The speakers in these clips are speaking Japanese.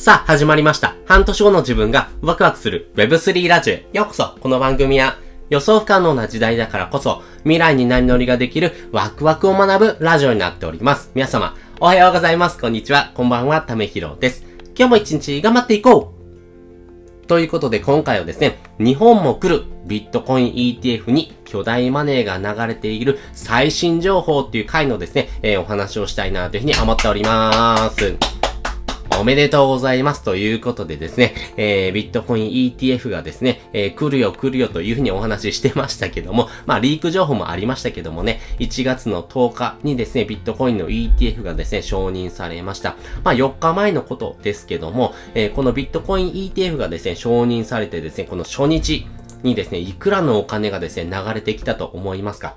さあ、始まりました。半年後の自分がワクワクする Web3 ラジオへようこそ。この番組は予想不可能な時代だからこそ未来に何乗りができるワクワクを学ぶラジオになっております。皆様、おはようございます。こんにちは。こんばんは。ためひろです。今日も一日頑張っていこうということで今回はですね、日本も来るビットコイン ETF に巨大マネーが流れている最新情報っていう回のですね、えーお話をしたいなというふうに思っております。おめでとうございますということでですね、えー、ビットコイン ETF がですね、えー、来るよ来るよというふうにお話ししてましたけども、まあリーク情報もありましたけどもね、1月の10日にですね、ビットコインの ETF がですね、承認されました。まあ4日前のことですけども、えーこのビットコイン ETF がですね、承認されてですね、この初日にですね、いくらのお金がですね、流れてきたと思いますか？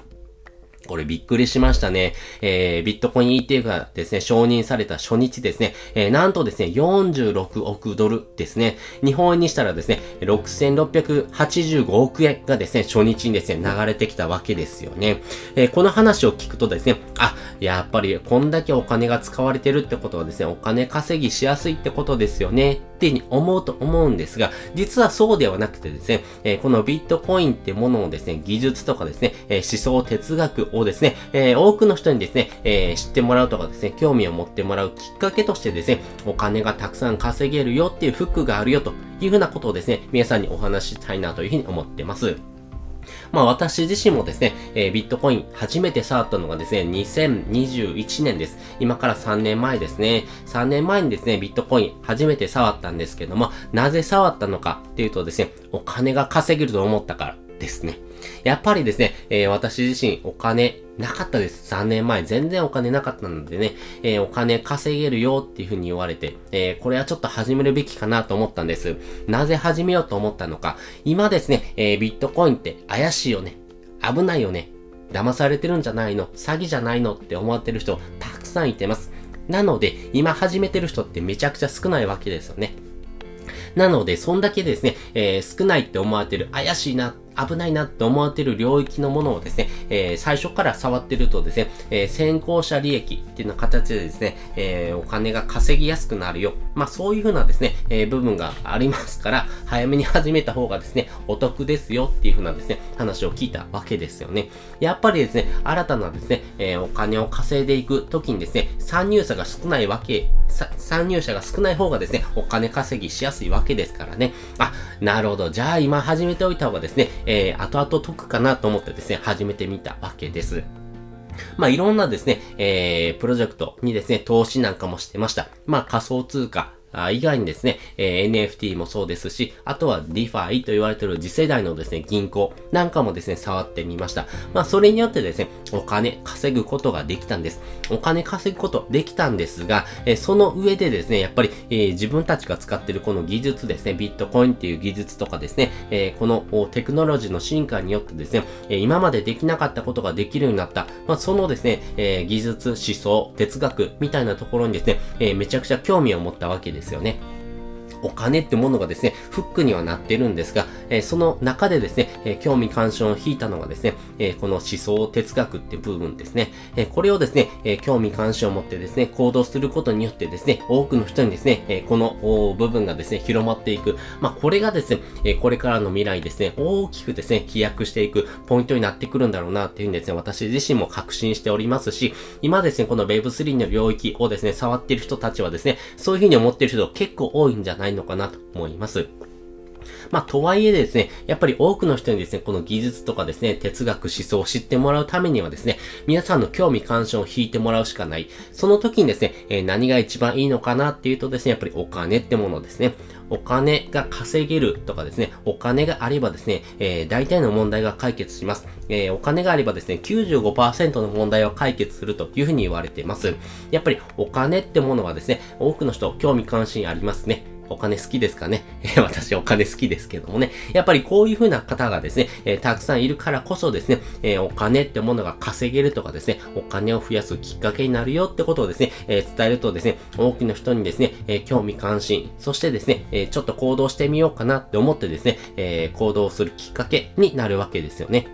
これびっくりしましたね。えー、ビットコイン ETF がですね、承認された初日ですね、えー、なんとですね、46億ドルですね、日本円にしたらですね、6685億円がですね、初日にですね、流れてきたわけですよね。えー、この話を聞くとですね、あ、やっぱりこんだけお金が使われてるってことはですね、お金稼ぎしやすいってことですよね。ってに思うと思うんですが、実はそうではなくてですね、えーこのビットコインってものをですね、技術とかですね、え思想哲学をですね、えー多くの人にですね、えー知ってもらうとかですね、興味を持ってもらうきっかけとしてですね、お金がたくさん稼げるよっていうフックがあるよというふうなことをですね、皆さんにお話ししたいなというふうに思ってます。まあ私自身もですね、えービットコイン初めて触ったのがですね、2021年です。今から3年前ですね。3年前にですね、ビットコイン初めて触ったんですけども、なぜ触ったのかっていうとですね、お金が稼げると思ったからですね。やっぱりですね、えー私自身お金なかったです。3年前全然お金なかったのでね、えーお金稼げるよっていう風に言われて、えーこれはちょっと始めるべきかなと思ったんです。なぜ始めようと思ったのか。今ですね、えービットコインって怪しいよね。危ないよね。騙されてるんじゃないの詐欺じゃないのって思ってる人たくさんいてます。なので、今始めてる人ってめちゃくちゃ少ないわけですよね。なので、そんだけですね、えー少ないって思われてる、怪しいなっ、危ないなって思われてる領域のものをですね、えー最初から触ってるとですね、えー先行者利益っていうような形でですね、えーお金が稼ぎやすくなるよ。まあそういうふうなですね、え部分がありますから、早めに始めた方がですね、お得ですよっていうふうなですね、話を聞いたわけですよね。やっぱりですね、新たなですね、えお金を稼いでいくときにですね、参入者が少ないわけ、参入者が少ない方がですね、お金稼ぎしやすいわけですからね。あ、なるほど。じゃあ今始めておいた方がですね、えー、後々解くかなと思ってですね、始めてみたわけです。まあ、いろんなですね、えー、プロジェクトにですね、投資なんかもしてました。まあ、仮想通貨、以外にですね、えー NFT もそうですし、あとは DeFi と言われている次世代のですね、銀行なんかもですね、触ってみました。まあ、それによってですね、お金稼ぐことができたんです。お金稼ぐことできたんですが、えーその上でですね、やっぱり、えー自分たちが使っているこの技術ですね、ビットコインっていう技術とかですね、えーこのテクノロジーの進化によってですね、え今までできなかったことができるようになった、まあ、そのですね、え技術、思想、哲学みたいなところにですね、えめちゃくちゃ興味を持ったわけですよね。お金ってものがですね、フックにはなってるんですが、えその中でですね、え興味関心を引いたのがですね、えこの思想哲学って部分ですね、えこれをですね、え興味関心を持ってですね、行動することによってですね、多くの人にですね、えこの部分がですね、広まっていく。まあ、これがですね、えこれからの未来ですね、大きくですね、飛躍していくポイントになってくるんだろうなっていうふうにですね、私自身も確信しておりますし、今ですね、この Web3 の領域をですね、触っている人たちはですね、そういうふうに思っている人結構多いんじゃないのかなと思います。まあ、とはいえですね、やっぱり多くの人にですね、この技術とかですね、哲学、思想を知ってもらうためにはですね、皆さんの興味関心を引いてもらうしかない。その時にですね、えー何が一番いいのかなっていうとですね、やっぱりお金ってものですね。お金が稼げるとかですね、お金があればですね、えー大体の問題が解決します。えーお金があればですね、95%の問題を解決するというふうに言われています。やっぱりお金ってものはですね、多くの人興味関心ありますね。お金好きですかね？私お金好きですけどもね。やっぱりこういう風な方がですね、えーたくさんいるからこそですね、えーお金ってものが稼げるとかですね、お金を増やすきっかけになるよってことをですね、えー伝えるとですね、多くの人にですね、え興味関心、そしてですね、えちょっと行動してみようかなって思ってですね、え行動するきっかけになるわけですよね。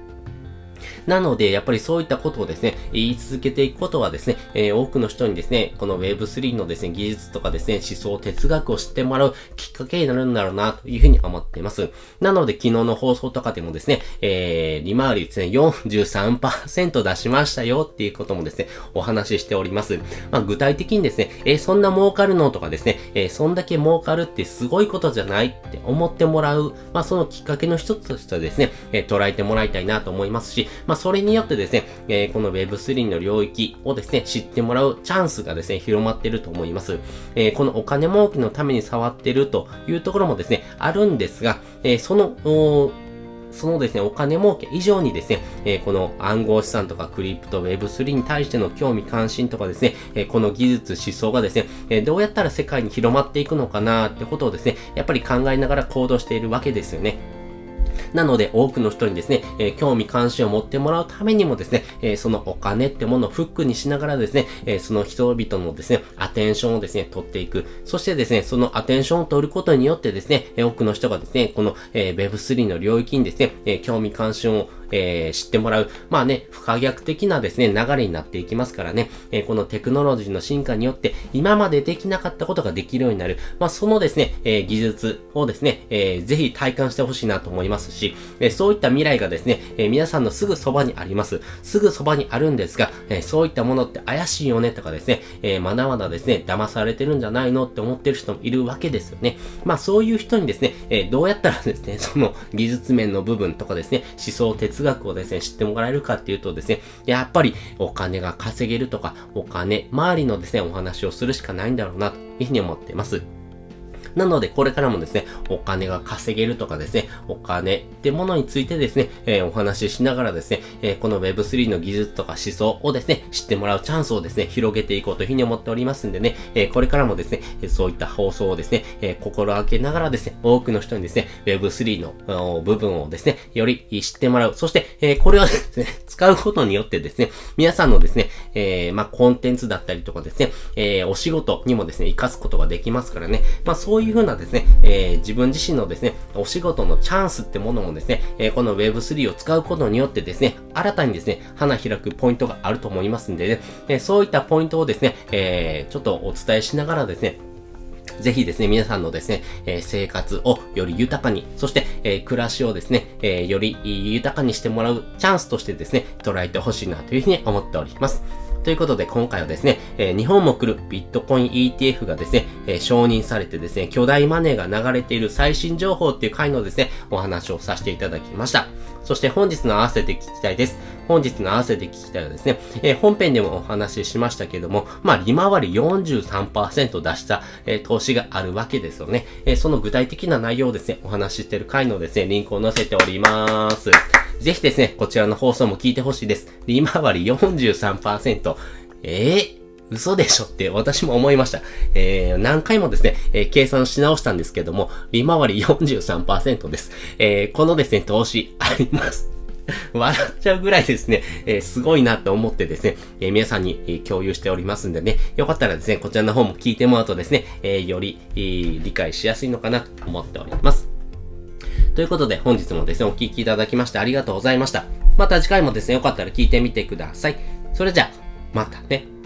なので、やっぱりそういったことをですね、言い続けていくことはですね、えー、多くの人にですね、この Web3 のですね、技術とかですね、思想、哲学を知ってもらうきっかけになるんだろうな、というふうに思っています。なので、昨日の放送とかでもですね、えー、利回りですね、43%出しましたよっていうこともですね、お話ししております。まあ、具体的にですね、えー、そんな儲かるのとかですね、えー、そんだけ儲かるってすごいことじゃないって思ってもらう、まあ、そのきっかけの一つとしてはですね、えー、捉えてもらいたいなと思いますし、まあ、それによってですね、えー、この Web3 の領域をですね、知ってもらうチャンスがですね、広まってると思います。えー、このお金儲けのために触ってるというところもですね、あるんですが、えー、その、そのですね、お金儲け以上にですね、えー、この暗号資産とかクリプト Web3 に対しての興味関心とかですね、えー、この技術思想がですね、えー、どうやったら世界に広まっていくのかなってことをですね、やっぱり考えながら行動しているわけですよね。なので、多くの人にですね、えー、興味関心を持ってもらうためにもですね、えー、そのお金ってものをフックにしながらですね、えー、その人々のですね、アテンションをですね、取っていく。そしてですね、そのアテンションを取ることによってですね、え多くの人がですね、この、え Web3 の領域にですね、え興味関心をえー、知ってもらう、まあね、不可逆的なですね、流れになっていきますからね、えー、このテクノロジーの進化によって、今までできなかったことができるようになる、まあそのですね、えー、技術をですね、えー、ぜひ体感してほしいなと思いますし、えー、そういった未来がですね、えー、皆さんのすぐそばにあります。すぐそばにあるんですが、えー、そういったものって怪しいよねとかですね、えー、まだまだですね、騙されてるんじゃないの？って思ってる人もいるわけですよね。まあそういう人にですね、えー、どうやったらですね、その技術面の部分とかですね、思想哲学をですね、知ってもらえるかっていうとですね、やっぱりお金が稼げるとか、お金周りのですね、お話をするしかないんだろうな、というふうに思っています。なので、これからもですね、お金が稼げるとかですね、お金ってものについてですね、えー、お話ししながらですね、えー、この Web3 の技術とか思想をですね、知ってもらうチャンスをですね、広げていこうというふうに思っておりますんでね、えー、これからもですね、そういった放送をですね、え心がけながらですね、多くの人にですね、Web3 の部分をですね、より知ってもらう。そして、えこれをですね、使うことによってですね、皆さんのですね、えまあ、コンテンツだったりとかですね、えお仕事にもですね、活かすことができますからね、まあ、そういういうふうなですね、えー、自分自身のですね、お仕事のチャンスってものもですね、えー、この Web3 を使うことによってですね、新たにですね、花開くポイントがあると思いますんでね、えー、そういったポイントをですね、えー、ちょっとお伝えしながらですね、ぜひですね、皆さんのですね、え、生活をより豊かに、そして、え、暮らしをですね、え、より豊かにしてもらうチャンスとしてですね、捉えてほしいなというふうに思っております。ということで今回はですね、えー、日本も来るビットコイン ETF がですね、えー、承認されてですね、巨大マネーが流れている最新情報っていう回のですね、お話をさせていただきました。そして本日の合わせて聞きたいです。本日の合わせて聞きたいはですね、えー、本編でもお話ししましたけども、まあ、利回り43%出した、えー、投資があるわけですよね。えー、その具体的な内容をですね、お話ししてる回のですね、リンクを載せております。ぜひですね、こちらの放送も聞いてほしいです。利回り43%。えー嘘でしょって私も思いました。えー、何回もですね、えー、計算し直したんですけども、利回り43%です。えー、このですね、投資あります。笑っちゃうぐらいですね、えー、すごいなと思ってですね、えー、皆さんに、えー、共有しておりますんでね、よかったらですね、こちらの方も聞いてもらうとですね、えより、理解しやすいのかなと思っております。ということで、本日もですね、お聴きいただきましてありがとうございました。また次回もですね、よかったら聞いてみてください。それじゃあ、またね。